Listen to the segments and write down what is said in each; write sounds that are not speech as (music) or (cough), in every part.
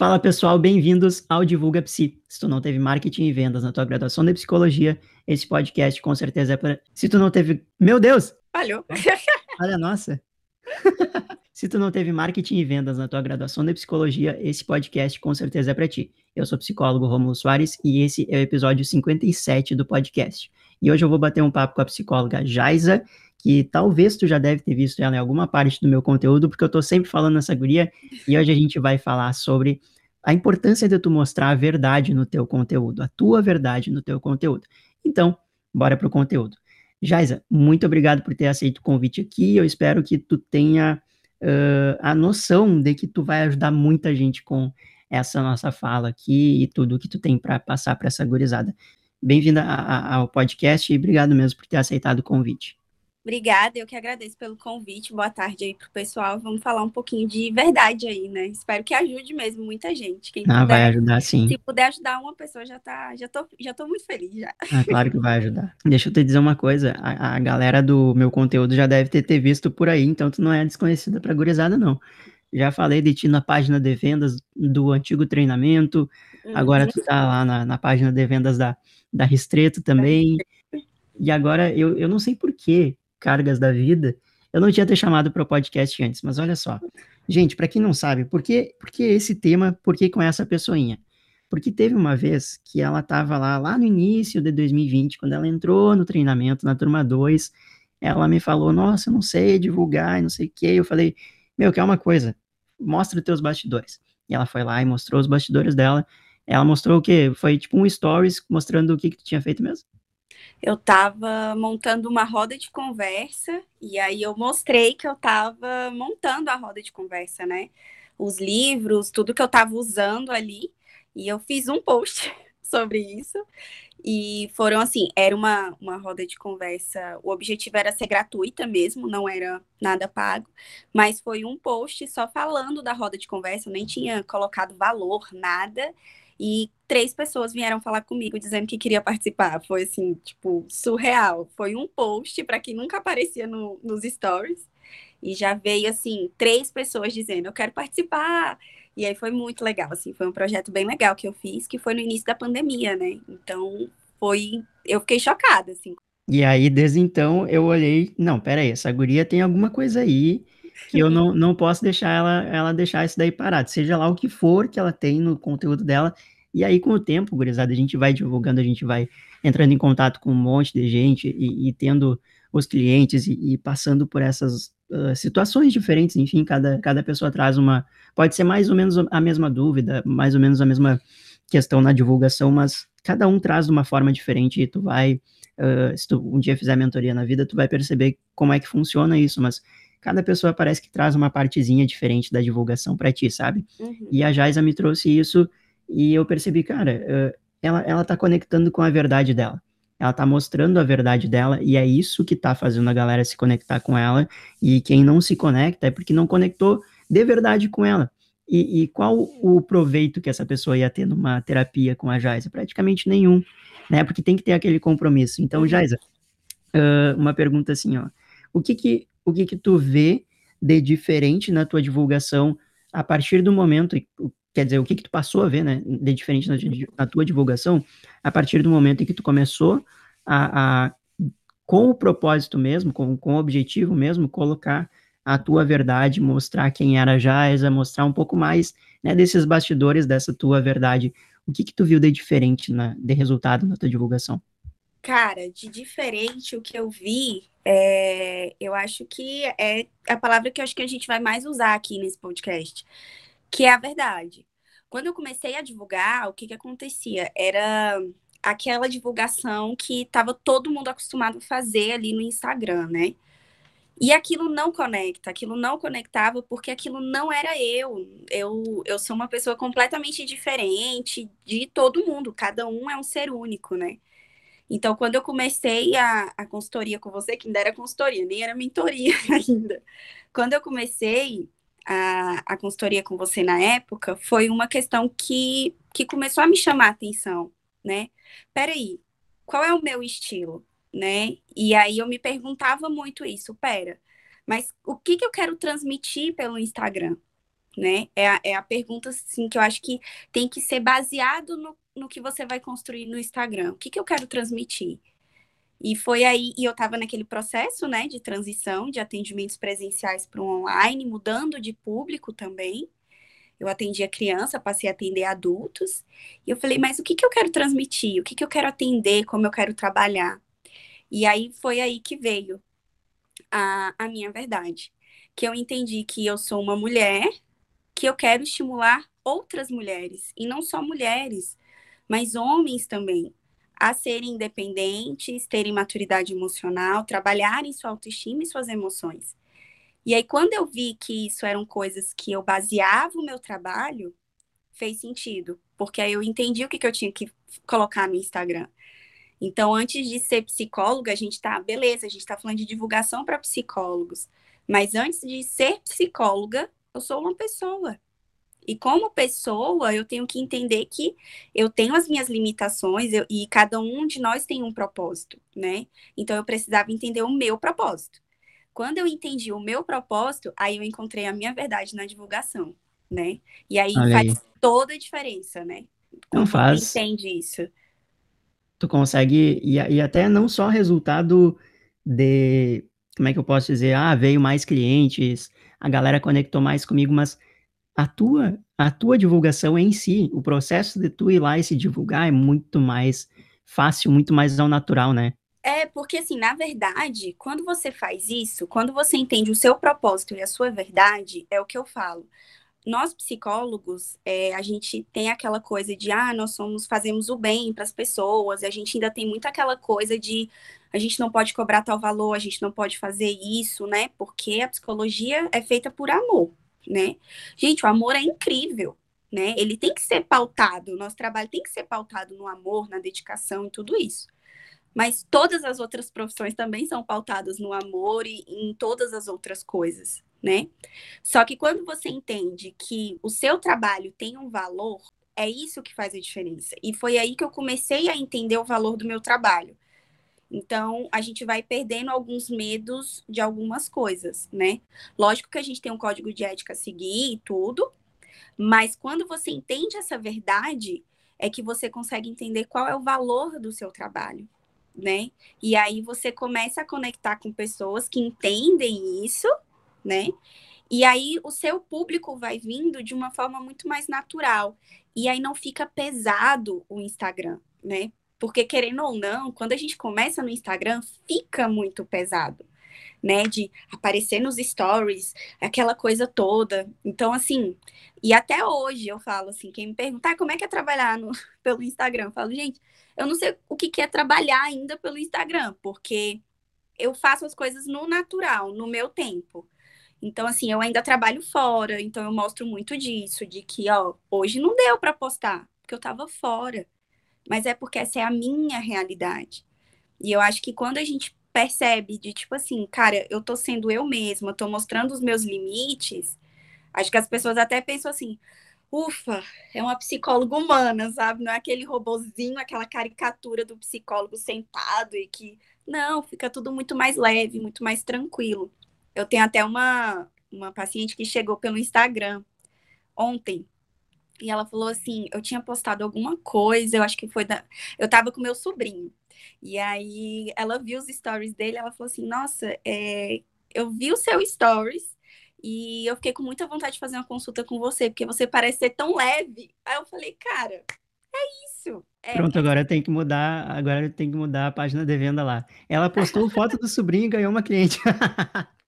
Fala pessoal, bem-vindos ao Divulga Psi. Se tu não teve marketing e vendas na tua graduação de psicologia, esse podcast com certeza é para. Se tu não teve. Meu Deus! Falhou. Olha, nossa. (laughs) Se tu não teve marketing e vendas na tua graduação de psicologia, esse podcast com certeza é para ti. Eu sou o psicólogo Romulo Soares e esse é o episódio 57 do podcast. E hoje eu vou bater um papo com a psicóloga Jaisa, que talvez tu já deve ter visto ela em alguma parte do meu conteúdo, porque eu tô sempre falando nessa guria, e hoje a gente vai falar sobre a importância de tu mostrar a verdade no teu conteúdo, a tua verdade no teu conteúdo. Então, bora pro conteúdo. Jaisa, muito obrigado por ter aceito o convite aqui, eu espero que tu tenha uh, a noção de que tu vai ajudar muita gente com essa nossa fala aqui e tudo que tu tem para passar para essa gurizada. Bem-vinda ao podcast e obrigado mesmo por ter aceitado o convite. Obrigada, eu que agradeço pelo convite. Boa tarde aí pro pessoal. Vamos falar um pouquinho de verdade aí, né? Espero que ajude mesmo muita gente. Quem ah, puder, vai ajudar sim. Se puder ajudar uma pessoa, já tá, já tô, já tô muito feliz já. Ah, claro que vai ajudar. Deixa eu te dizer uma coisa, a, a galera do meu conteúdo já deve ter, ter visto por aí, então tu não é desconhecida pra gurizada não. Já falei de ti na página de vendas do antigo treinamento, uhum. agora tu tá lá na, na página de vendas da, da Ristreto também. E agora eu, eu não sei porquê, cargas da vida, eu não tinha ter chamado para o podcast antes, mas olha só. Gente, para quem não sabe, por que, por que esse tema, por que com essa pessoinha? Porque teve uma vez que ela estava lá, lá no início de 2020, quando ela entrou no treinamento, na turma 2, ela me falou, nossa, eu não sei divulgar, e não sei o quê. Eu falei, meu, quer uma coisa? Mostra os teus bastidores. E ela foi lá e mostrou os bastidores dela. Ela mostrou o quê? Foi tipo um stories mostrando o que, que tu tinha feito mesmo? Eu estava montando uma roda de conversa e aí eu mostrei que eu estava montando a roda de conversa, né? Os livros, tudo que eu estava usando ali. E eu fiz um post (laughs) sobre isso. E foram assim, era uma, uma roda de conversa. O objetivo era ser gratuita mesmo, não era nada pago, mas foi um post só falando da roda de conversa, eu nem tinha colocado valor, nada. E três pessoas vieram falar comigo dizendo que queria participar. Foi assim, tipo, surreal. Foi um post para quem nunca aparecia no, nos stories. E já veio assim, três pessoas dizendo, eu quero participar. E aí foi muito legal, assim, foi um projeto bem legal que eu fiz, que foi no início da pandemia, né? Então, foi, eu fiquei chocada, assim. E aí, desde então, eu olhei, não, peraí, essa guria tem alguma coisa aí eu não, não posso deixar ela, ela deixar isso daí parado, seja lá o que for que ela tem no conteúdo dela. E aí, com o tempo, gurizada, a gente vai divulgando, a gente vai entrando em contato com um monte de gente e, e tendo os clientes e, e passando por essas uh, situações diferentes, enfim, cada, cada pessoa traz uma, pode ser mais ou menos a mesma dúvida, mais ou menos a mesma questão na divulgação, mas cada um traz de uma forma diferente e tu vai, uh, se tu um dia fizer mentoria na vida, tu vai perceber como é que funciona isso, mas cada pessoa parece que traz uma partezinha diferente da divulgação para ti, sabe? Uhum. E a Jaisa me trouxe isso e eu percebi, cara, uh, ela, ela tá conectando com a verdade dela. Ela tá mostrando a verdade dela e é isso que tá fazendo a galera se conectar com ela. E quem não se conecta é porque não conectou de verdade com ela. E, e qual o proveito que essa pessoa ia ter numa terapia com a Jaisa? Praticamente nenhum, né? Porque tem que ter aquele compromisso. Então, uhum. Jaisa, uma pergunta assim, ó. O que que o que que tu vê de diferente na tua divulgação a partir do momento, quer dizer, o que que tu passou a ver, né, de diferente na, na tua divulgação a partir do momento em que tu começou a, a com o propósito mesmo, com, com o objetivo mesmo, colocar a tua verdade, mostrar quem era Jaisa, mostrar um pouco mais, né, desses bastidores dessa tua verdade. O que que tu viu de diferente na, de resultado na tua divulgação? Cara, de diferente, o que eu vi, é, eu acho que é a palavra que eu acho que a gente vai mais usar aqui nesse podcast, que é a verdade. Quando eu comecei a divulgar, o que, que acontecia? Era aquela divulgação que estava todo mundo acostumado a fazer ali no Instagram, né? E aquilo não conecta, aquilo não conectava porque aquilo não era eu. Eu, eu sou uma pessoa completamente diferente de todo mundo, cada um é um ser único, né? Então, quando eu comecei a, a consultoria com você, que ainda era consultoria, nem era mentoria (laughs) ainda. Quando eu comecei a, a consultoria com você na época, foi uma questão que, que começou a me chamar a atenção, né? Peraí, qual é o meu estilo, né? E aí eu me perguntava muito isso, pera, mas o que, que eu quero transmitir pelo Instagram, né? É a, é a pergunta, assim, que eu acho que tem que ser baseado no, no que você vai construir no Instagram. O que, que eu quero transmitir? E foi aí, e eu estava naquele processo, né, de transição de atendimentos presenciais para o online, mudando de público também. Eu atendia criança, passei a atender adultos. E eu falei, mas o que, que eu quero transmitir? O que, que eu quero atender? Como eu quero trabalhar? E aí foi aí que veio a, a minha verdade. Que eu entendi que eu sou uma mulher, que eu quero estimular outras mulheres. E não só mulheres, mas homens também a serem independentes, terem maturidade emocional, trabalharem sua autoestima e suas emoções. E aí, quando eu vi que isso eram coisas que eu baseava o meu trabalho, fez sentido, porque aí eu entendi o que, que eu tinha que colocar no Instagram. Então, antes de ser psicóloga, a gente tá, beleza, a gente está falando de divulgação para psicólogos, mas antes de ser psicóloga, eu sou uma pessoa. E como pessoa, eu tenho que entender que eu tenho as minhas limitações eu, e cada um de nós tem um propósito, né? Então eu precisava entender o meu propósito. Quando eu entendi o meu propósito, aí eu encontrei a minha verdade na divulgação, né? E aí Olha faz aí. toda a diferença, né? Quando não faz. entende isso. Tu consegue, e, e até não só resultado de, como é que eu posso dizer, ah, veio mais clientes, a galera conectou mais comigo, mas a tua, a tua divulgação em si, o processo de tu ir lá e se divulgar é muito mais fácil, muito mais ao natural, né? É, porque assim, na verdade, quando você faz isso, quando você entende o seu propósito e a sua verdade, é o que eu falo. Nós psicólogos, é, a gente tem aquela coisa de, ah, nós somos, fazemos o bem para as pessoas, a gente ainda tem muito aquela coisa de, a gente não pode cobrar tal valor, a gente não pode fazer isso, né? Porque a psicologia é feita por amor né? Gente, o amor é incrível, né? Ele tem que ser pautado, o nosso trabalho tem que ser pautado no amor, na dedicação e tudo isso. Mas todas as outras profissões também são pautadas no amor e em todas as outras coisas, né? Só que quando você entende que o seu trabalho tem um valor, é isso que faz a diferença. E foi aí que eu comecei a entender o valor do meu trabalho. Então, a gente vai perdendo alguns medos de algumas coisas, né? Lógico que a gente tem um código de ética a seguir e tudo, mas quando você entende essa verdade, é que você consegue entender qual é o valor do seu trabalho, né? E aí você começa a conectar com pessoas que entendem isso, né? E aí o seu público vai vindo de uma forma muito mais natural. E aí não fica pesado o Instagram, né? Porque, querendo ou não, quando a gente começa no Instagram, fica muito pesado, né? De aparecer nos stories, aquela coisa toda. Então, assim, e até hoje eu falo assim, quem me perguntar ah, como é que é trabalhar no, (laughs) pelo Instagram, eu falo, gente, eu não sei o que, que é trabalhar ainda pelo Instagram, porque eu faço as coisas no natural, no meu tempo. Então, assim, eu ainda trabalho fora, então eu mostro muito disso, de que, ó, hoje não deu para postar, porque eu tava fora mas é porque essa é a minha realidade. E eu acho que quando a gente percebe de tipo assim, cara, eu tô sendo eu mesma, tô mostrando os meus limites, acho que as pessoas até pensam assim, ufa, é uma psicóloga humana, sabe? Não é aquele robozinho, aquela caricatura do psicólogo sentado e que. Não, fica tudo muito mais leve, muito mais tranquilo. Eu tenho até uma, uma paciente que chegou pelo Instagram ontem e ela falou assim: eu tinha postado alguma coisa, eu acho que foi da. Eu tava com meu sobrinho. E aí ela viu os stories dele, ela falou assim: Nossa, é... eu vi o seu stories e eu fiquei com muita vontade de fazer uma consulta com você, porque você parece ser tão leve. Aí eu falei, cara, é isso. É, Pronto, agora tem que mudar, agora tem que mudar a página de venda lá. Ela postou foto do sobrinho e ganhou uma cliente. (laughs)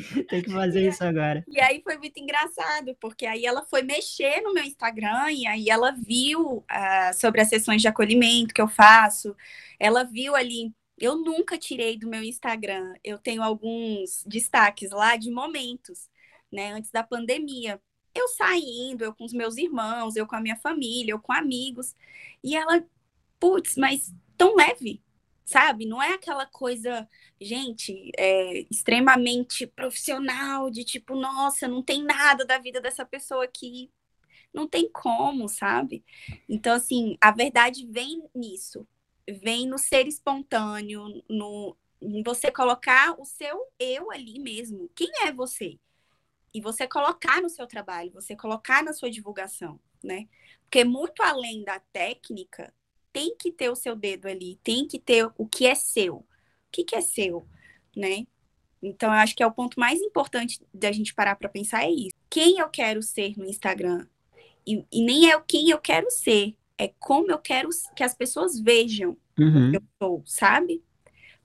(laughs) Tem que fazer e, isso agora. E aí foi muito engraçado, porque aí ela foi mexer no meu Instagram e aí ela viu uh, sobre as sessões de acolhimento que eu faço. Ela viu ali. Eu nunca tirei do meu Instagram. Eu tenho alguns destaques lá de momentos, né? Antes da pandemia. Eu saindo, eu com os meus irmãos, eu com a minha família, eu com amigos. E ela, putz, mas tão leve, sabe? Não é aquela coisa, gente, é, extremamente profissional, de tipo, nossa, não tem nada da vida dessa pessoa aqui. Não tem como, sabe? Então, assim, a verdade vem nisso. Vem no ser espontâneo, no em você colocar o seu eu ali mesmo. Quem é você? e você colocar no seu trabalho, você colocar na sua divulgação, né? Porque muito além da técnica, tem que ter o seu dedo ali, tem que ter o que é seu. O que, que é seu, né? Então, eu acho que é o ponto mais importante da gente parar para pensar é isso. Quem eu quero ser no Instagram? E, e, nem é o quem eu quero ser, é como eu quero que as pessoas vejam uhum. eu sou, sabe?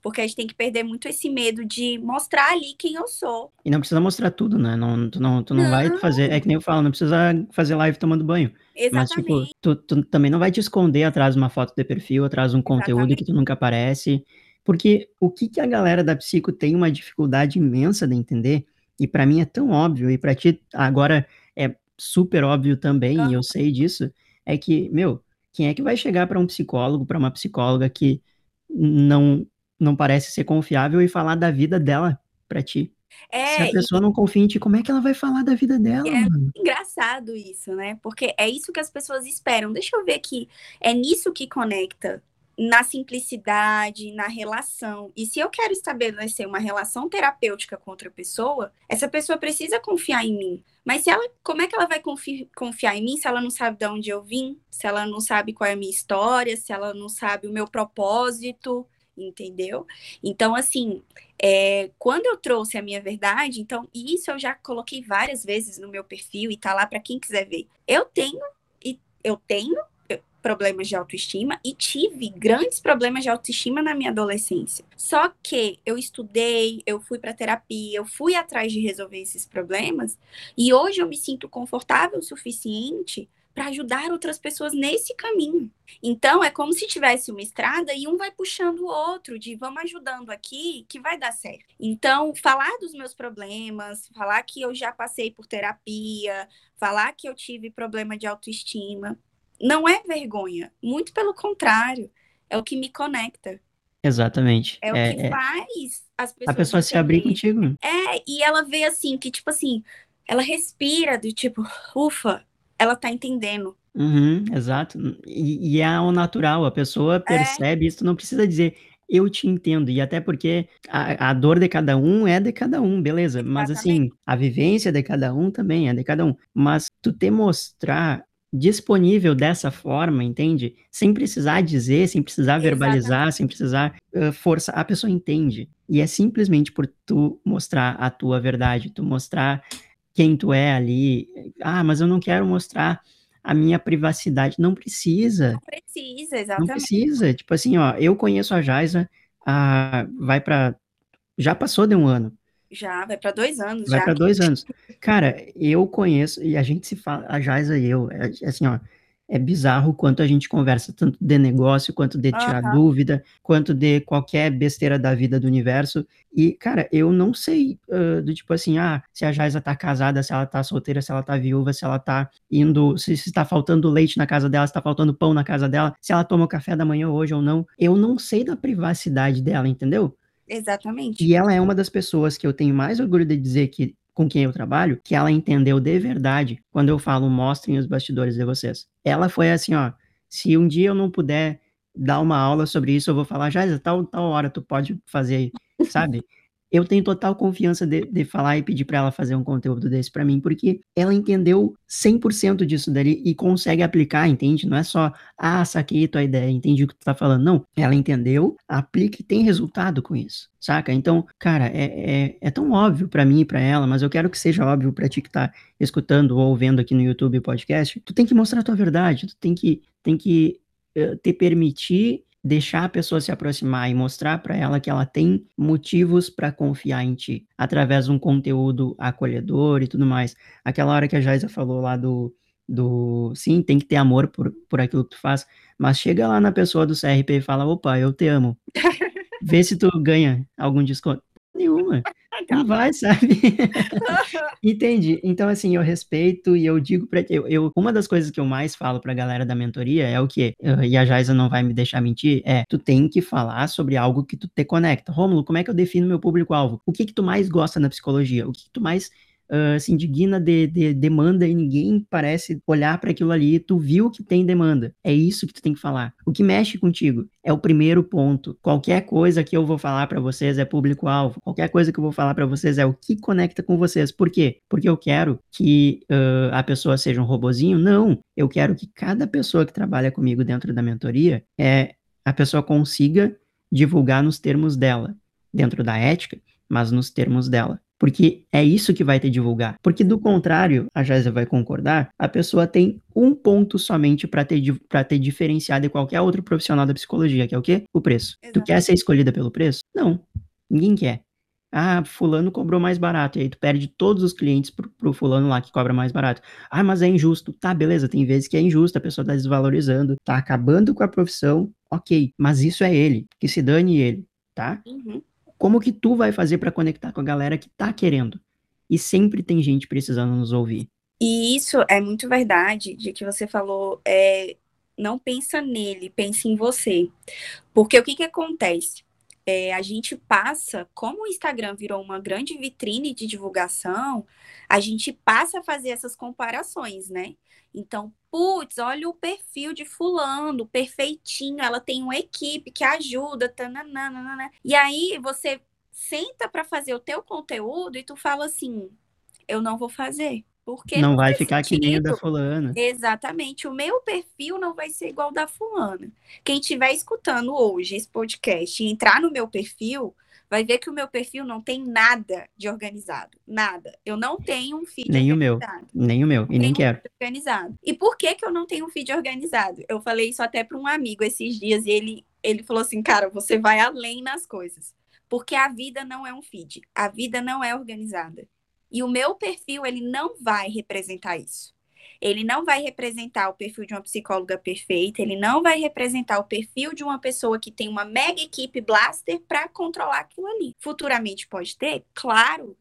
Porque a gente tem que perder muito esse medo de mostrar ali quem eu sou. E não precisa mostrar tudo, né? Não, tu não, tu não, não. vai fazer. É que nem eu falo, não precisa fazer live tomando banho. Exatamente. Mas, tipo, tu, tu também não vai te esconder atrás de uma foto de perfil, atrás de um conteúdo Exatamente. que tu nunca aparece. Porque o que, que a galera da psico tem uma dificuldade imensa de entender, e para mim é tão óbvio, e para ti agora é super óbvio também, e eu sei disso, é que, meu, quem é que vai chegar para um psicólogo, para uma psicóloga que não não parece ser confiável e falar da vida dela para ti? É, Se a pessoa e... não confia em ti, como é que ela vai falar da vida dela? É mano? engraçado isso, né? Porque é isso que as pessoas esperam. Deixa eu ver aqui. É nisso que conecta na simplicidade, na relação. E se eu quero estabelecer uma relação terapêutica com outra pessoa, essa pessoa precisa confiar em mim. Mas se ela, como é que ela vai confi confiar em mim se ela não sabe de onde eu vim, se ela não sabe qual é a minha história, se ela não sabe o meu propósito, entendeu? Então, assim, é, quando eu trouxe a minha verdade, então, isso eu já coloquei várias vezes no meu perfil e tá lá para quem quiser ver. Eu tenho e eu tenho problemas de autoestima e tive grandes problemas de autoestima na minha adolescência. Só que eu estudei, eu fui para terapia, eu fui atrás de resolver esses problemas e hoje eu me sinto confortável o suficiente para ajudar outras pessoas nesse caminho. Então é como se tivesse uma estrada e um vai puxando o outro de vamos ajudando aqui que vai dar certo. Então, falar dos meus problemas, falar que eu já passei por terapia, falar que eu tive problema de autoestima, não é vergonha, muito pelo contrário, é o que me conecta. Exatamente. É, é o que é, faz as pessoas. A pessoa se abrir contigo. É, e ela vê assim, que tipo assim, ela respira do tipo, ufa, ela tá entendendo. Uhum, exato. E, e, é o natural, a pessoa é. percebe é. isso, não precisa dizer eu te entendo, e até porque a, a, dor de cada um é de cada um, beleza, mas assim, a vivência de cada um também é de cada um, mas tu te mostrar disponível dessa forma, entende? Sem precisar dizer, sem precisar verbalizar, Exatamente. sem precisar uh, forçar, a pessoa entende. E é simplesmente por tu mostrar a tua verdade, tu mostrar quem tu é ali. Ah, mas eu não quero mostrar a minha privacidade. Não precisa. Não precisa, exatamente. Não precisa. Tipo assim, ó, eu conheço a Jaisa, a, vai para já passou de um ano. Já, vai para dois anos. Vai para dois anos. Cara, eu conheço, e a gente se fala, a Jaisa e eu, é, assim, ó, é bizarro quanto a gente conversa, tanto de negócio, quanto de tirar uhum. dúvida, quanto de qualquer besteira da vida do universo. E, cara, eu não sei uh, do tipo assim, ah, se a Jaisa tá casada, se ela tá solteira, se ela tá viúva, se ela tá indo, se, se tá faltando leite na casa dela, se tá faltando pão na casa dela, se ela toma o café da manhã hoje ou não. Eu não sei da privacidade dela, entendeu? Exatamente. E ela é uma das pessoas que eu tenho mais orgulho de dizer que com quem eu trabalho, que ela entendeu de verdade quando eu falo mostrem os bastidores de vocês. Ela foi assim, ó, se um dia eu não puder dar uma aula sobre isso, eu vou falar, já tal, tal hora tu pode fazer, sabe? Eu tenho total confiança de, de falar e pedir para ela fazer um conteúdo desse para mim, porque ela entendeu 100% disso dali e consegue aplicar, entende? Não é só, ah, saquei tua ideia, entendi o que tu tá falando. Não, ela entendeu, aplica e tem resultado com isso, saca? Então, cara, é, é, é tão óbvio para mim e pra ela, mas eu quero que seja óbvio para ti que tá escutando ou vendo aqui no YouTube podcast. Tu tem que mostrar a tua verdade, tu tem que, tem que uh, te permitir deixar a pessoa se aproximar e mostrar para ela que ela tem motivos para confiar em ti, através de um conteúdo acolhedor e tudo mais. Aquela hora que a Jaisa falou lá do, do sim, tem que ter amor por, por aquilo que tu faz, mas chega lá na pessoa do CRP e fala, opa, eu te amo. (laughs) Vê se tu ganha algum desconto nenhuma. (laughs) Não vai, sabe? (laughs) (laughs) Entendi. Então, assim, eu respeito e eu digo pra eu, eu Uma das coisas que eu mais falo pra galera da mentoria é o que, e a Jaisa não vai me deixar mentir, é tu tem que falar sobre algo que tu te conecta. Rômulo, como é que eu defino meu público-alvo? O que que tu mais gosta na psicologia? O que, que tu mais uh, se indigna de, de, demanda e ninguém parece olhar para aquilo ali, tu viu que tem demanda. É isso que tu tem que falar. O que mexe contigo é o primeiro ponto. Qualquer coisa que eu vou falar para vocês é público-alvo. Qualquer coisa que eu vou falar para vocês é o que conecta com vocês. Por quê? Porque eu quero que uh, a pessoa seja um robozinho? Não. Eu quero que cada pessoa que trabalha comigo dentro da mentoria é a pessoa consiga divulgar nos termos dela, dentro da ética, mas nos termos dela. Porque é isso que vai te divulgar. Porque do contrário, a Jéssica vai concordar, a pessoa tem um ponto somente para ter, pra ter diferenciado de qualquer outro profissional da psicologia, que é o quê? O preço. Tu quer ser escolhida pelo preço? Não. Ninguém quer. Ah, fulano cobrou mais barato. E aí tu perde todos os clientes pro, pro fulano lá que cobra mais barato. Ah, mas é injusto. Tá, beleza, tem vezes que é injusto, a pessoa tá desvalorizando, tá acabando com a profissão, ok. Mas isso é ele, que se dane ele, tá? Uhum. Como que tu vai fazer para conectar com a galera que tá querendo? E sempre tem gente precisando nos ouvir. E isso é muito verdade, de que você falou, é, não pensa nele, pense em você. Porque o que que acontece? É, a gente passa, como o Instagram virou uma grande vitrine de divulgação, a gente passa a fazer essas comparações, né? Então, putz, olha o perfil de fulano, perfeitinho, ela tem uma equipe que ajuda, tananana. E aí você senta para fazer o teu conteúdo e tu fala assim, eu não vou fazer. Porque não, vai ficar sentido. que nem o da fulana. Exatamente. O meu perfil não vai ser igual da fulana. Quem estiver escutando hoje esse podcast e entrar no meu perfil, vai ver que o meu perfil não tem nada de organizado. Nada. Eu não tenho um feed nem organizado. o meu. Nem o meu. E nem, nem quero. organizado. E por que, que eu não tenho um feed organizado? Eu falei isso até para um amigo esses dias e ele, ele falou assim: cara, você vai além nas coisas. Porque a vida não é um feed. A vida não é organizada. E o meu perfil, ele não vai representar isso. Ele não vai representar o perfil de uma psicóloga perfeita, ele não vai representar o perfil de uma pessoa que tem uma mega equipe blaster para controlar aquilo ali. Futuramente pode ter? Claro.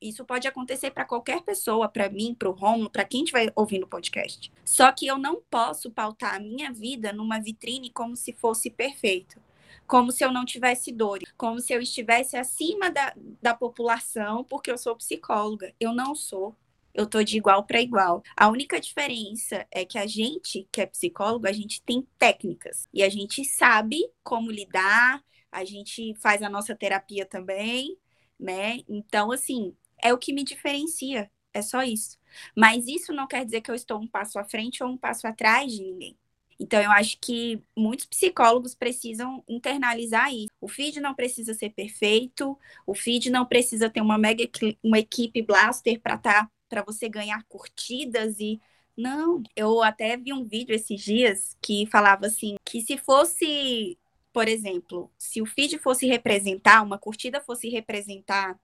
Isso pode acontecer para qualquer pessoa, para mim, para o Romulo, para quem estiver ouvindo o podcast. Só que eu não posso pautar a minha vida numa vitrine como se fosse perfeito como se eu não tivesse dores, como se eu estivesse acima da, da população, porque eu sou psicóloga. Eu não sou. Eu tô de igual para igual. A única diferença é que a gente, que é psicólogo, a gente tem técnicas e a gente sabe como lidar, a gente faz a nossa terapia também, né? Então, assim, é o que me diferencia. É só isso. Mas isso não quer dizer que eu estou um passo à frente ou um passo atrás de ninguém. Então, eu acho que muitos psicólogos precisam internalizar isso. O feed não precisa ser perfeito, o feed não precisa ter uma mega uma equipe blaster para tá, para você ganhar curtidas e não, eu até vi um vídeo esses dias que falava assim, que se fosse, por exemplo, se o feed fosse representar, uma curtida fosse representar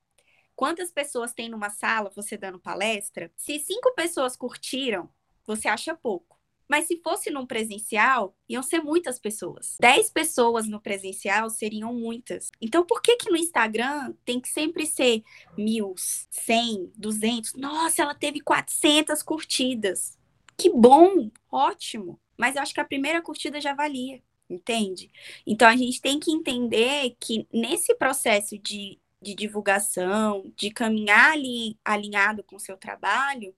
quantas pessoas tem numa sala você dando palestra, se cinco pessoas curtiram, você acha pouco. Mas se fosse num presencial, iam ser muitas pessoas. 10 pessoas no presencial seriam muitas. Então, por que que no Instagram tem que sempre ser mil, cem, duzentos? Nossa, ela teve 400 curtidas. Que bom, ótimo. Mas eu acho que a primeira curtida já valia, entende? Então, a gente tem que entender que nesse processo de, de divulgação, de caminhar ali alinhado com o seu trabalho,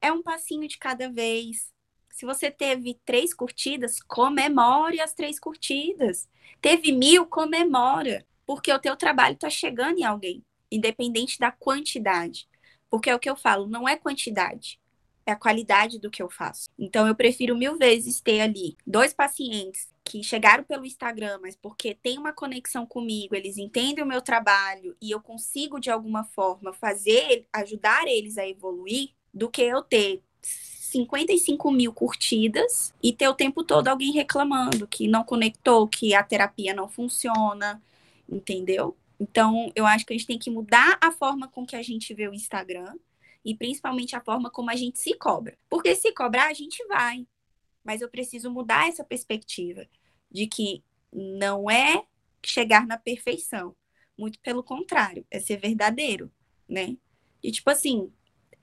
é um passinho de cada vez, se você teve três curtidas, comemore as três curtidas. Teve mil, comemora. Porque o teu trabalho está chegando em alguém, independente da quantidade. Porque é o que eu falo, não é quantidade, é a qualidade do que eu faço. Então, eu prefiro mil vezes ter ali dois pacientes que chegaram pelo Instagram, mas porque tem uma conexão comigo, eles entendem o meu trabalho e eu consigo, de alguma forma, fazer, ajudar eles a evoluir, do que eu ter 55 mil curtidas e ter o tempo todo alguém reclamando que não conectou, que a terapia não funciona, entendeu? Então, eu acho que a gente tem que mudar a forma com que a gente vê o Instagram e principalmente a forma como a gente se cobra. Porque se cobrar, a gente vai. Mas eu preciso mudar essa perspectiva de que não é chegar na perfeição. Muito pelo contrário, é ser verdadeiro, né? E tipo assim,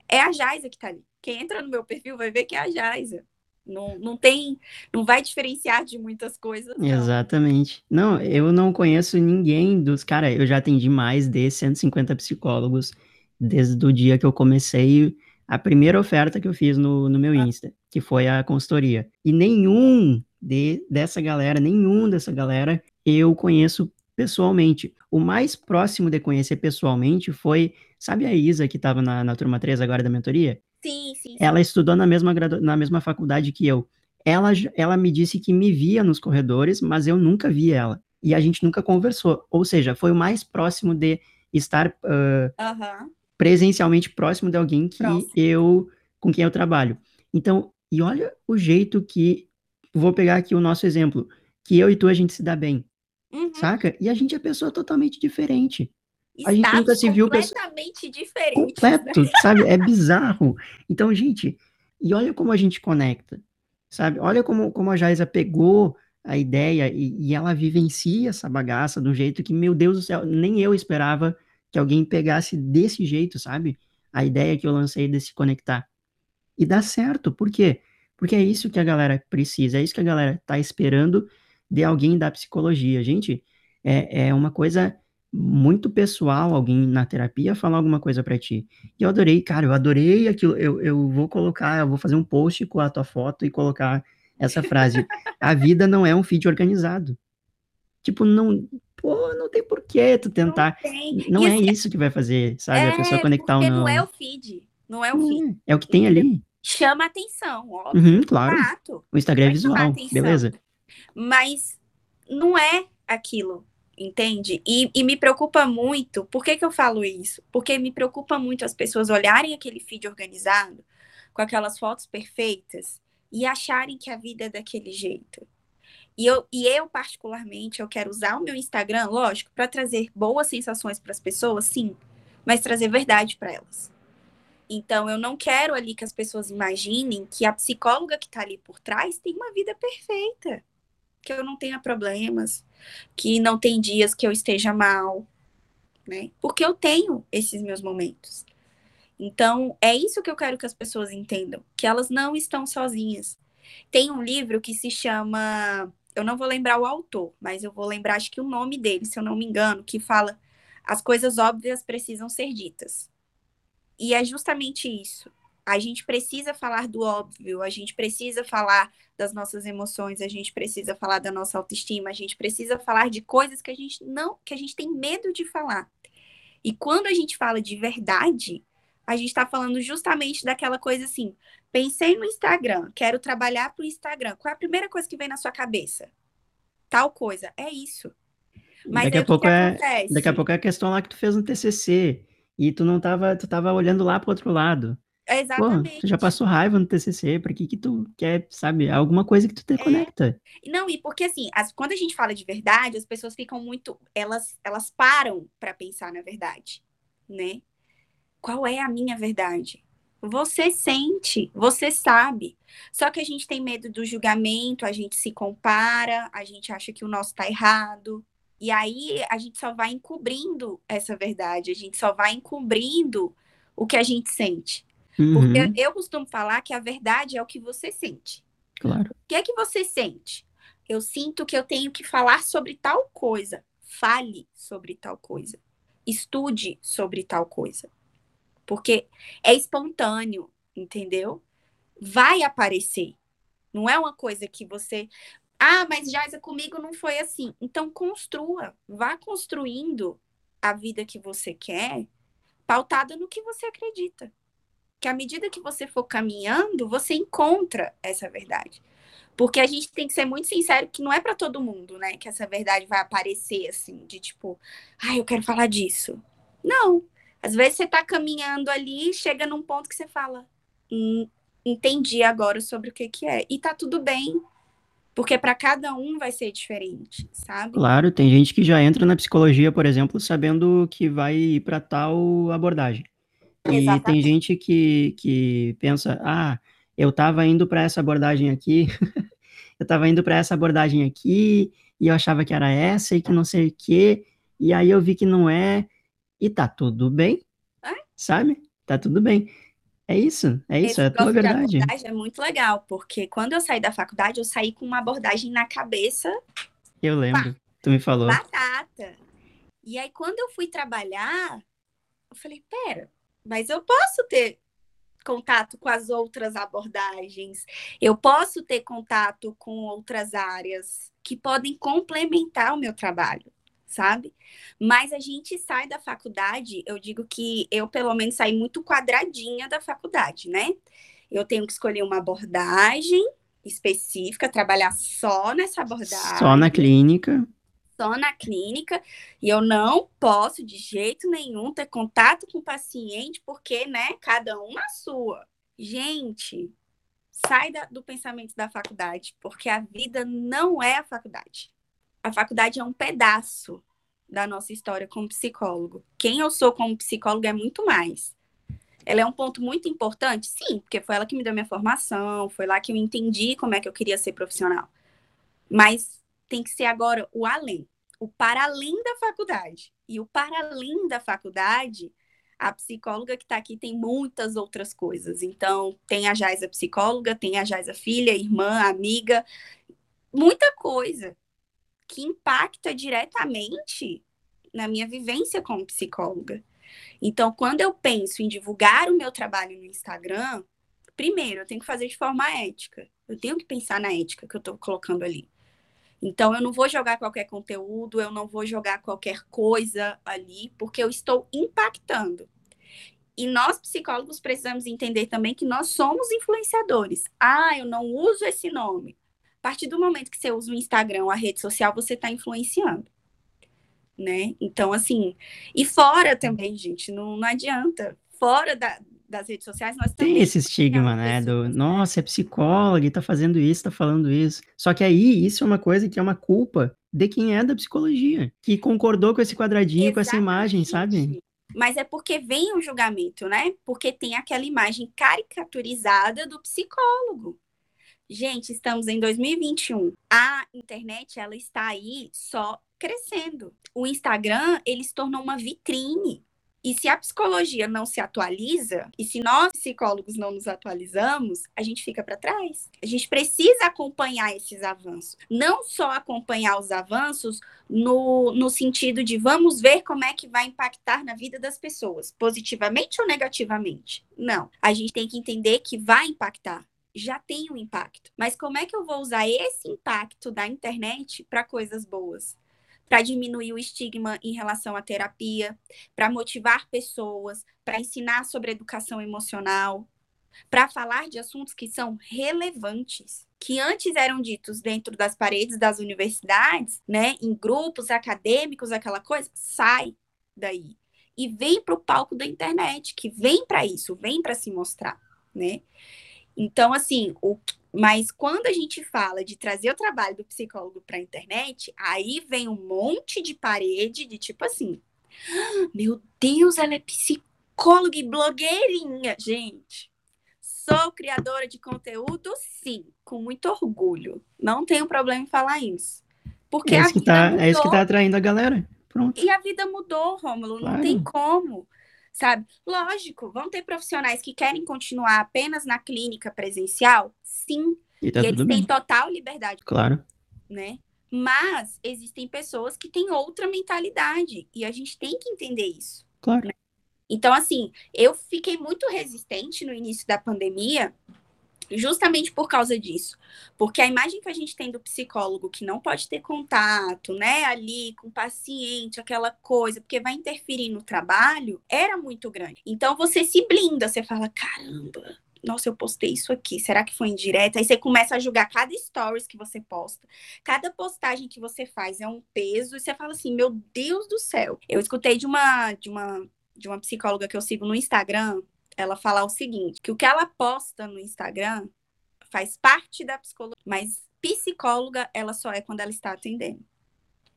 é a Jaisa que tá ali. Quem entra no meu perfil vai ver que é a Jaisa. Não, não tem, não vai diferenciar de muitas coisas. Não. Exatamente. Não, eu não conheço ninguém dos. Cara, eu já atendi mais de 150 psicólogos desde o dia que eu comecei a primeira oferta que eu fiz no, no meu. Insta, que foi a consultoria. E nenhum de, dessa galera, nenhum dessa galera eu conheço pessoalmente. O mais próximo de conhecer pessoalmente foi, sabe a Isa que estava na, na turma 3 agora da mentoria? Sim, sim, sim. Ela estudou na mesma, na mesma faculdade que eu. Ela, ela me disse que me via nos corredores, mas eu nunca vi ela. E a gente nunca conversou. Ou seja, foi o mais próximo de estar uh, uhum. presencialmente próximo de alguém que Próximo. eu com quem eu trabalho. Então, e olha o jeito que vou pegar aqui o nosso exemplo, que eu e tu a gente se dá bem. Uhum. Saca? E a gente é pessoa totalmente diferente. A gente nunca se viu completamente diferente. Completo, né? sabe? É bizarro. Então, gente, e olha como a gente conecta, sabe? Olha como, como a Jaisa pegou a ideia e, e ela vivencia essa bagaça um jeito que, meu Deus do céu, nem eu esperava que alguém pegasse desse jeito, sabe? A ideia que eu lancei de se conectar. E dá certo, por quê? Porque é isso que a galera precisa, é isso que a galera tá esperando de alguém da psicologia. Gente, é, é uma coisa muito pessoal alguém na terapia falar alguma coisa para ti. E eu adorei, cara, eu adorei aquilo. Eu, eu vou colocar, eu vou fazer um post com a tua foto e colocar essa frase. a vida não é um feed organizado. Tipo, não, pô, não tem porquê tu tentar. Não, não é assim, isso que vai fazer, sabe? É, a pessoa conectar ou não. não é o feed. Não é o feed. É, é o que tem ali. Chama atenção, óbvio. Uhum, claro. O Instagram é visual, beleza. Mas não é aquilo entende? E, e, me preocupa muito. Por que, que eu falo isso? Porque me preocupa muito as pessoas olharem aquele feed organizado, com aquelas fotos perfeitas, e acharem que a vida é daquele jeito. E eu, e eu, particularmente, eu quero usar o meu Instagram, lógico, para trazer boas sensações para as pessoas, sim, mas trazer verdade para elas. Então, eu não quero ali que as pessoas imaginem que a psicóloga que está ali por trás tem uma vida perfeita que eu não tenha problemas, que não tem dias que eu esteja mal, né? Porque eu tenho esses meus momentos. Então, é isso que eu quero que as pessoas entendam, que elas não estão sozinhas. Tem um livro que se chama, eu não vou lembrar o autor, mas eu vou lembrar acho que o nome dele, se eu não me engano, que fala as coisas óbvias precisam ser ditas. E é justamente isso. A gente precisa falar do óbvio, a gente precisa falar das nossas emoções, a gente precisa falar da nossa autoestima, a gente precisa falar de coisas que a gente não, que a gente tem medo de falar. E quando a gente fala de verdade, a gente está falando justamente daquela coisa assim: pensei no Instagram, quero trabalhar para o Instagram. Qual é a primeira coisa que vem na sua cabeça? Tal coisa. É isso. Mas daqui a pouco é, daqui a pouco é a questão lá que tu fez no TCC e tu não tava, tu tava olhando lá para outro lado. Exatamente. Pô, tu já passou raiva no TCC, pra que que tu quer, sabe, alguma coisa que tu te é. conecta. Não, e porque assim, as, quando a gente fala de verdade, as pessoas ficam muito, elas, elas param para pensar na verdade, né? Qual é a minha verdade? Você sente, você sabe. Só que a gente tem medo do julgamento, a gente se compara, a gente acha que o nosso tá errado. E aí a gente só vai encobrindo essa verdade, a gente só vai encobrindo o que a gente sente. Uhum. Porque eu costumo falar que a verdade é o que você sente. Claro. O que é que você sente? Eu sinto que eu tenho que falar sobre tal coisa. Fale sobre tal coisa. Estude sobre tal coisa. Porque é espontâneo, entendeu? Vai aparecer. Não é uma coisa que você. Ah, mas Jaisa, comigo não foi assim. Então, construa. Vá construindo a vida que você quer, pautada no que você acredita que à medida que você for caminhando, você encontra essa verdade. Porque a gente tem que ser muito sincero que não é para todo mundo, né, que essa verdade vai aparecer assim, de tipo, ah, eu quero falar disso. Não. Às vezes você está caminhando ali, chega num ponto que você fala, hum, entendi agora sobre o que que é. E tá tudo bem. Porque para cada um vai ser diferente, sabe? Claro, tem gente que já entra na psicologia, por exemplo, sabendo que vai ir para tal abordagem. E Exatamente. tem gente que, que pensa, ah, eu estava indo para essa abordagem aqui, (laughs) eu estava indo para essa abordagem aqui, e eu achava que era essa e que não sei o quê, e aí eu vi que não é, e tá tudo bem, é? sabe? Tá tudo bem. É isso, é isso, Esse é a tua verdade. é muito legal, porque quando eu saí da faculdade, eu saí com uma abordagem na cabeça. Eu lembro, pá, tu me falou. Batata. E aí, quando eu fui trabalhar, eu falei, pera, mas eu posso ter contato com as outras abordagens, eu posso ter contato com outras áreas que podem complementar o meu trabalho, sabe? Mas a gente sai da faculdade, eu digo que eu, pelo menos, saí muito quadradinha da faculdade, né? Eu tenho que escolher uma abordagem específica, trabalhar só nessa abordagem. Só na clínica só na clínica e eu não posso de jeito nenhum ter contato com o paciente porque, né, cada um na sua. Gente, sai da, do pensamento da faculdade, porque a vida não é a faculdade. A faculdade é um pedaço da nossa história como psicólogo. Quem eu sou como psicólogo é muito mais. Ela é um ponto muito importante? Sim, porque foi ela que me deu minha formação, foi lá que eu entendi como é que eu queria ser profissional. Mas tem que ser agora o além, o para além da faculdade. E o para além da faculdade, a psicóloga que está aqui tem muitas outras coisas. Então, tem a Jaisa psicóloga, tem a Jaisa filha, irmã, amiga, muita coisa que impacta diretamente na minha vivência como psicóloga. Então, quando eu penso em divulgar o meu trabalho no Instagram, primeiro, eu tenho que fazer de forma ética. Eu tenho que pensar na ética que eu estou colocando ali. Então, eu não vou jogar qualquer conteúdo, eu não vou jogar qualquer coisa ali, porque eu estou impactando. E nós, psicólogos, precisamos entender também que nós somos influenciadores. Ah, eu não uso esse nome. A partir do momento que você usa o Instagram, a rede social, você está influenciando. Né? Então, assim, e fora também, gente, não, não adianta. Fora da, das redes sociais, nós Tem esse estigma, né? Do, nossa, é psicóloga e tá fazendo isso, tá falando isso. Só que aí, isso é uma coisa que é uma culpa de quem é da psicologia, que concordou com esse quadradinho, Exatamente. com essa imagem, sabe? Mas é porque vem o julgamento, né? Porque tem aquela imagem caricaturizada do psicólogo. Gente, estamos em 2021. A internet, ela está aí só crescendo. O Instagram, ele se tornou uma vitrine e se a psicologia não se atualiza, e se nós psicólogos não nos atualizamos, a gente fica para trás. A gente precisa acompanhar esses avanços. Não só acompanhar os avanços no, no sentido de vamos ver como é que vai impactar na vida das pessoas, positivamente ou negativamente. Não. A gente tem que entender que vai impactar já tem um impacto. Mas como é que eu vou usar esse impacto da internet para coisas boas? Para diminuir o estigma em relação à terapia, para motivar pessoas, para ensinar sobre educação emocional, para falar de assuntos que são relevantes, que antes eram ditos dentro das paredes das universidades, né, em grupos acadêmicos, aquela coisa, sai daí e vem para o palco da internet, que vem para isso, vem para se mostrar, né? Então, assim, o, mas quando a gente fala de trazer o trabalho do psicólogo para a internet, aí vem um monte de parede de tipo assim: meu Deus, ela é psicóloga e blogueirinha, gente. Sou criadora de conteúdo, sim, com muito orgulho. Não tenho problema em falar isso. Porque é isso, que tá, é isso que tá atraindo a galera. Pronto. E a vida mudou, Rômulo, claro. não tem como sabe? Lógico, vão ter profissionais que querem continuar apenas na clínica presencial, sim. E, tá e eles têm total liberdade. Claro. Né? Mas existem pessoas que têm outra mentalidade e a gente tem que entender isso. Claro. Né? Então, assim, eu fiquei muito resistente no início da pandemia justamente por causa disso. Porque a imagem que a gente tem do psicólogo que não pode ter contato, né, ali com o paciente, aquela coisa, porque vai interferir no trabalho, era muito grande. Então você se blinda, você fala: caramba, nossa, eu postei isso aqui, será que foi indireta? Aí você começa a julgar cada stories que você posta, cada postagem que você faz é um peso, e você fala assim, meu Deus do céu. Eu escutei de uma, de uma, de uma psicóloga que eu sigo no Instagram, ela falar o seguinte, que o que ela posta no Instagram faz parte da psicologia, mas psicóloga ela só é quando ela está atendendo.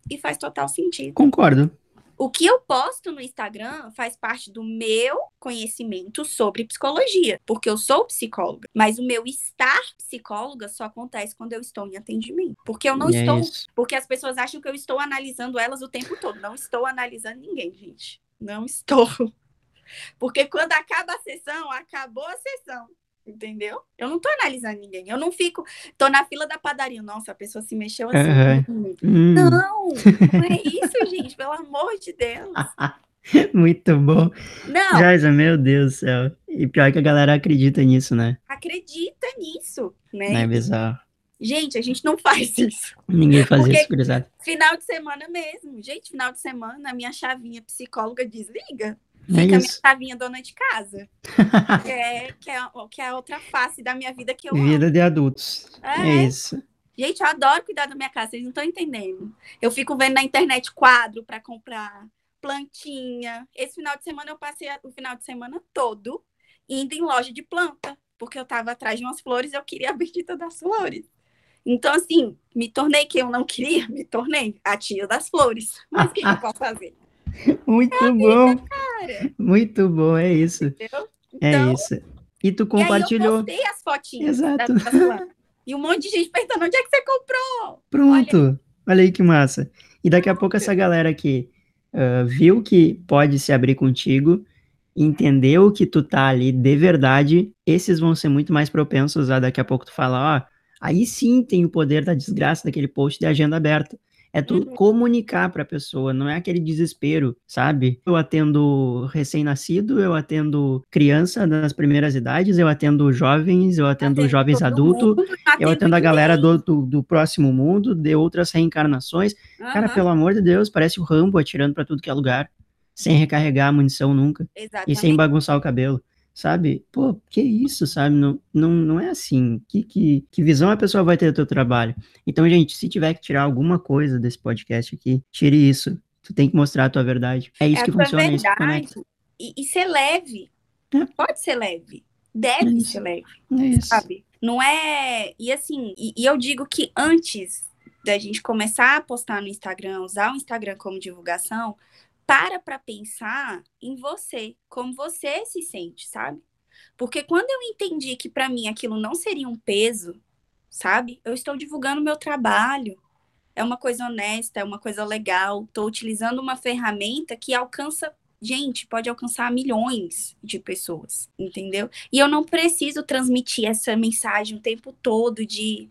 E faz total sentido. Concordo. O que eu posto no Instagram faz parte do meu conhecimento sobre psicologia, porque eu sou psicóloga. Mas o meu estar psicóloga só acontece quando eu estou em atendimento. Porque eu não e é estou. É porque as pessoas acham que eu estou analisando elas o tempo todo. Não estou analisando ninguém, gente. Não estou. Porque quando acaba a sessão, acabou a sessão. Entendeu? Eu não tô analisando ninguém. Eu não fico, tô na fila da padaria. Nossa, a pessoa se mexeu assim. Uhum. Não, não é isso, gente, pelo amor de Deus. (laughs) Muito bom. Não, Jaisa, meu Deus do céu. E pior que a galera acredita nisso, né? acredita nisso, né? Não é bizarro. Gente, a gente não faz isso. Ninguém faz Porque- isso, gurizada. Final de semana mesmo. Gente, final de semana, a minha chavinha psicóloga desliga. É Fica a minha isso. chavinha dona de casa. (laughs) que, é, que, é, que é a outra face da minha vida que eu amo. Vida de adultos. É, É. isso. Gente, eu adoro cuidar da minha casa, vocês não estão entendendo. Eu fico vendo na internet quadro para comprar, plantinha. Esse final de semana eu passei a- o final de semana todo indo em loja de planta, porque eu estava atrás de umas flores e eu queria a bendita das flores. Então, assim, me tornei quem eu não queria, me tornei a tia das flores. Mas o que eu posso fazer? (laughs) Muito bom. Cara, Muito bom, é isso. entendeu? É Então, isso. E tu E aí eu compartilhou. postei as fotinhas Exato. das plantas. E um monte de gente perguntando onde é que você comprou? Pronto. Olha aí que massa. E daqui a pouco essa galera que ah, viu que pode se abrir contigo, entendeu que tu tá ali de verdade, esses vão ser muito mais propensos a daqui a pouco tu falar, ó, aí sim tem o poder da desgraça daquele post de agenda aberta. É tu Uhum. comunicar pra pessoa, não é aquele desespero, sabe? Eu atendo recém-nascido, eu atendo criança nas primeiras idades, eu atendo jovens, eu atendo Atendo jovens adultos, mundo, eu atendo a galera do, do, do próximo mundo, de outras reencarnações. Cara, Aham, pelo amor de Deus, parece o Rambo atirando pra tudo que é lugar, sem recarregar a munição nunca e Exatamente. sem bagunçar o cabelo, sabe? Pô, que isso, sabe? Não, não, não é assim. Que, que, que visão a pessoa vai ter do teu trabalho? Então, gente, se tiver que tirar alguma coisa desse podcast aqui, tire isso. Tu tem que mostrar a tua verdade. É isso é que funciona, é isso que verdade. conecta. E, e ser leve. É. Pode ser leve. É Deve isso. ser leve, É isso. sabe? Não é. E assim, e, e eu digo que antes da gente começar a postar no Instagram, usar o Instagram como divulgação, para pra pensar em você, como você se sente, sabe? Porque quando eu entendi que pra mim aquilo não seria um peso, sabe? Eu estou divulgando meu trabalho. É uma coisa honesta, é uma coisa legal. Estou utilizando uma ferramenta que alcança, gente, pode alcançar milhões de pessoas, entendeu? E eu não preciso transmitir essa mensagem o tempo todo de,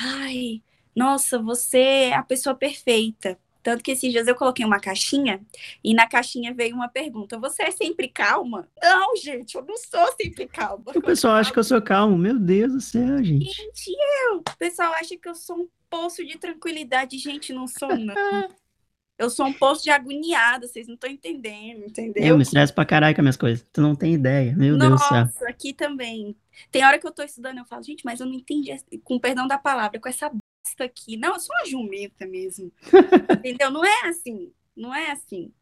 ai, nossa, você é a pessoa perfeita. Tanto que esses dias eu coloquei uma caixinha e na caixinha veio uma pergunta: Você é sempre calma? Não, gente, eu não sou sempre calma. O pessoal acha que eu sou calmo. Meu Deus do céu, gente. Gente, eu. O pessoal acha que eu sou um poço de tranquilidade. Gente, não sou, não. Eu sou um poço de agoniada, vocês não estão entendendo, entendeu? Eu me estresso pra caralho com as minhas coisas. Tu não tem ideia. Meu Deus do céu. Nossa, aqui também. Tem hora que eu tô estudando, eu falo, gente, mas eu não entendi, com perdão da palavra, com essa bosta aqui. Não, eu sou uma jumenta mesmo. (laughs) Entendeu? Não é assim. Não é assim.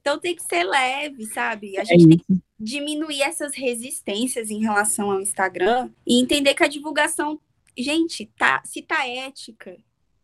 Então tem que ser leve, sabe? A É gente tem que isso. diminuir essas resistências em relação ao Instagram e entender que a divulgação, gente, tá, se tá ética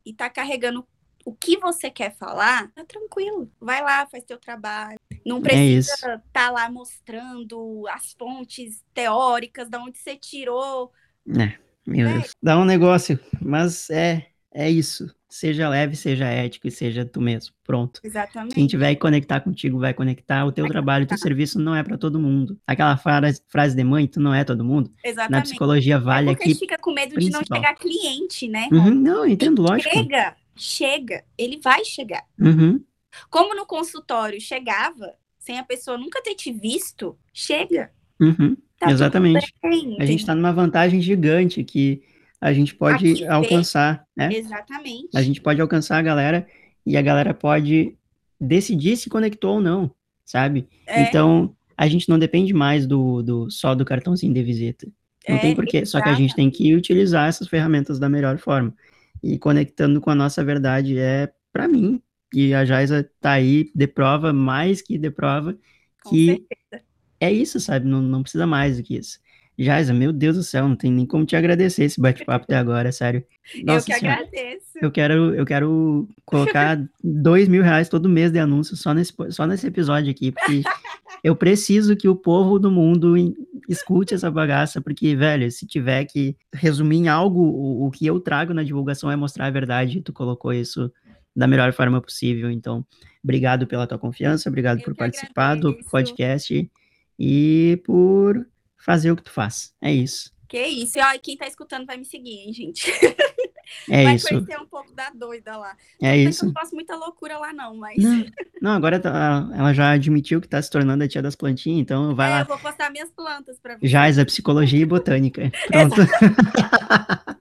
e tá carregando o que você quer falar, tá tranquilo. Vai lá, faz teu trabalho. Não É isso. precisa estar lá mostrando as fontes teóricas, de onde você tirou. É, meu É. Deus. Dá um negócio, mas é, é isso. Seja leve, seja ético e seja tu mesmo. Pronto. Exatamente. Quem tiver que conectar contigo vai conectar. O teu Vai trabalho, o teu serviço não é pra todo mundo. Aquela frase, frase de mãe, tu não é todo mundo. Na Exatamente. psicologia vale é porque a aqui. gente fica com medo de não principal. chegar cliente, né? Uhum, não, entendo, lógico. Chega, chega. Ele vai chegar. Uhum, Como no consultório chegava, sem a pessoa nunca ter te visto, chega. uhum, Tá exatamente. bem, A gente tá numa vantagem gigante que a gente pode Aqui alcançar, né? Exatamente. A gente pode alcançar a galera e a galera pode decidir se conectou ou não, sabe? É, Então, a gente não depende mais do, do só do cartãozinho de visita. Não É, tem porquê, só que a gente tem que utilizar essas ferramentas da melhor forma. E conectando com a nossa verdade é para mim. E a Jaisa tá aí de prova, mais que de prova, com que certeza. É isso, sabe? Não, não precisa mais do que isso. Jaisa, meu Deus do céu, não tem nem como te agradecer esse bate-papo até agora, sério. Eu Nossa que Senhora. agradeço. Eu quero, eu quero colocar (laughs) dois mil reais todo mês de anúncio só nesse, só nesse episódio aqui, porque (laughs) eu preciso que o povo do mundo escute essa bagaça, porque, velho, se tiver que resumir em algo, o, o que eu trago na divulgação é mostrar a verdade, tu colocou isso da melhor forma possível, então, obrigado pela tua confiança, obrigado Eu por participar do agradeço. podcast e por fazer o que tu faz, é isso, Que isso. E ó, quem tá escutando vai me seguir, hein, gente? é vai isso. conhecer um pouco da doida lá. É bem que Eu isso. não faço muita loucura lá, não, mas. Não, não, agora tá- ela já admitiu que tá se tornando a tia das plantinhas, então vai É, eu lá. vou postar minhas plantas pra você. Jais, psicologia e botânica. (laughs) Pronto. (laughs)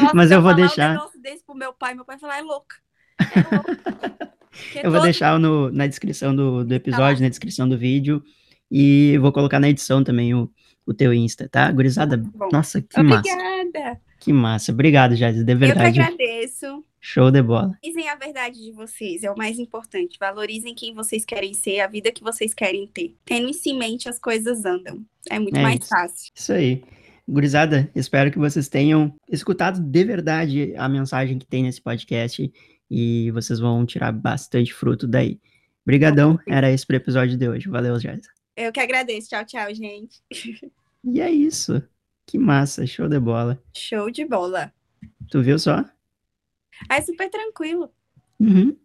Nossa, Mas eu vou falar deixar. um negócio desse pro meu pai, meu pai vai falar, é louca. É louca. (laughs) Eu vou todo- deixar no, na descrição do, do Tá episódio, na descrição do vídeo. E vou colocar na edição também o, o teu Insta, tá? Gurizada, bom. nossa, que massa. Obrigada. Que massa. Obrigado, Jais, de Eu que verdade. agradeço. Show de bola. Valorizem a verdade de vocês, é o mais importante. Valorizem quem vocês querem ser, a vida que vocês querem ter. Tendo isso em mente, as coisas andam. É muito É mais isso. fácil. Isso aí. Gurizada, espero que vocês tenham escutado de verdade a mensagem que tem nesse podcast e vocês vão tirar bastante fruto daí. Brigadão, era esse pro episódio de hoje. Valeu, Jais. Eu que agradeço. Tchau, tchau, gente. E é isso. Que massa, show de bola. Show de bola. Tu viu só? Ah, é super tranquilo. Uhum.